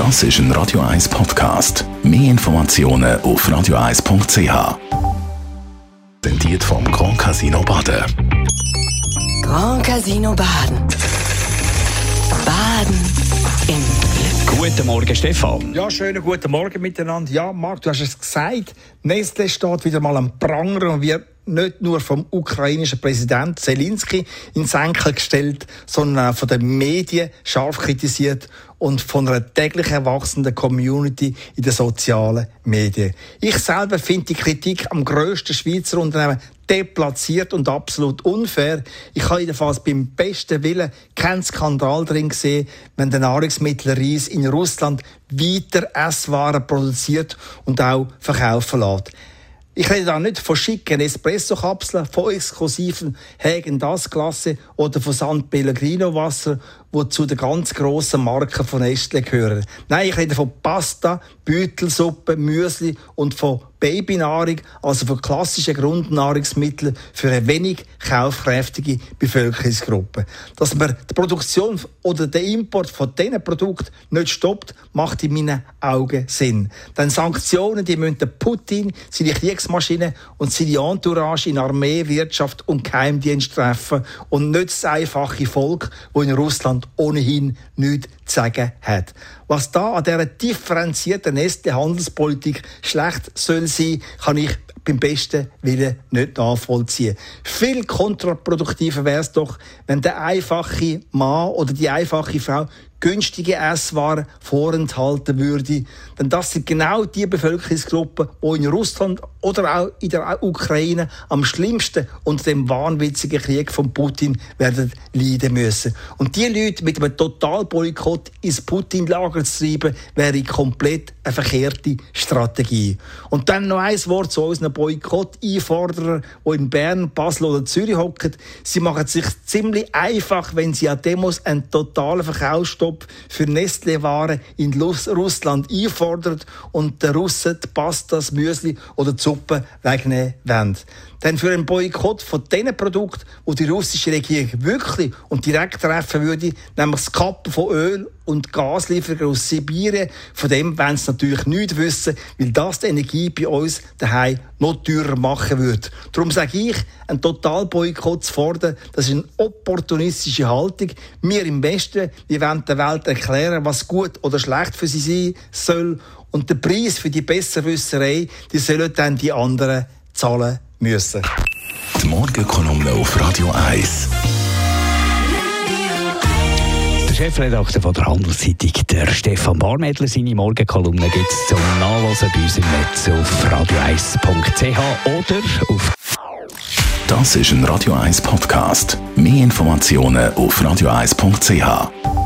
Das ist ein Radio 1 Podcast. Mehr Informationen auf radio1.ch. Präsentiert vom Grand Casino Baden. Grand Casino Baden. Baden im Glück. Guten Morgen, Stefan. Ja, schönen guten Morgen miteinander. Ja, Marc, du hast es gesagt. Nestle steht wieder mal am Pranger und wird nicht nur vom ukrainischen Präsident Zelensky in Senkel gestellt, sondern auch von den Medien scharf kritisiert und von einer täglich erwachsenen Community in den sozialen Medien. Ich selber finde die Kritik am grössten Schweizer Unternehmen deplatziert und absolut unfair. Ich habe jedenfalls beim besten Willen keinen Skandal drin gesehen, wenn der Nahrungsmittelreis in Russland weiter Esswaren produziert und auch verkaufen lässt. Ich rede da nicht von schicken Espresso-Kapseln, von exklusiven Hagen das Klasse oder von San Pellegrino Wasser, wo zu den ganz grossen Marken von Nestle gehören. Nein, ich rede von Pasta, Beutelsuppe, Müsli und von Babynahrung, also von klassischen Grundnahrungsmitteln für eine wenig kaufkräftige Bevölkerungsgruppe. Dass man die Produktion oder den Import von diesen Produkten nicht stoppt, macht in meinen Augen Sinn. Denn Sanktionen, die müssen Putin, seine Kriegsmaschine und seine Entourage in Armee, Wirtschaft und Geheimdienst treffen und nicht das einfache Volk, das in Russland ohnehin nichts zu sagen hat. Was da an dieser differenzierten Nestle-Handelspolitik schlecht soll sein, kann ich beim besten Willen nicht nachvollziehen. Viel kontraproduktiver wäre es doch, wenn der einfache Mann oder die einfache Frau günstige Esswaren vorenthalten würde. Denn das sind genau die Bevölkerungsgruppen, die in Russland oder auch in der Ukraine am schlimmsten unter dem wahnwitzigen Krieg von Putin werden leiden müssen. Und die Leute mit einem Totalboykott ins Putin-Lager zu treiben, wäre komplett eine verkehrte Strategie. Und dann noch ein Wort zu unseren Boykott-Einforderern, die in Bern, Basel oder Zürich hocken. Sie machen es sich ziemlich einfach, wenn sie an Demos einen totalen Verkaufsstopp für Nestle-Waren in Russland einfordern und den Russen die Pastas, Müsli oder die Suppe wegnehmen wollen. Denn für einen Boykott von diesen Produkten, die die russische Regierung wirklich und direkt treffen würde, nämlich das Kappen von Öl und Gaslieferungen aus Sibirien, von dem wollen sie natürlich nichts wissen, weil das die Energie bei uns daheim noch teurer machen würde. Darum sage ich, ein Totalboykott zu fordern, das ist eine opportunistische Haltung. Wir im Westen, wir wollen der Welt erklären, was gut oder schlecht für sie sein soll. Und der Preis für die Besserwisserei, die sollen dann die anderen zahlen müssen. Die Morgenkolumne auf Radio 1. Chefredakteur der Handelszeitung, der Stefan Barmedler, seine Morgenkolumne gibt es zum Nachlesen bei uns im Netz auf radio1.ch oder auf Das ist ein Radio 1 Podcast. Mehr Informationen auf radio1.ch.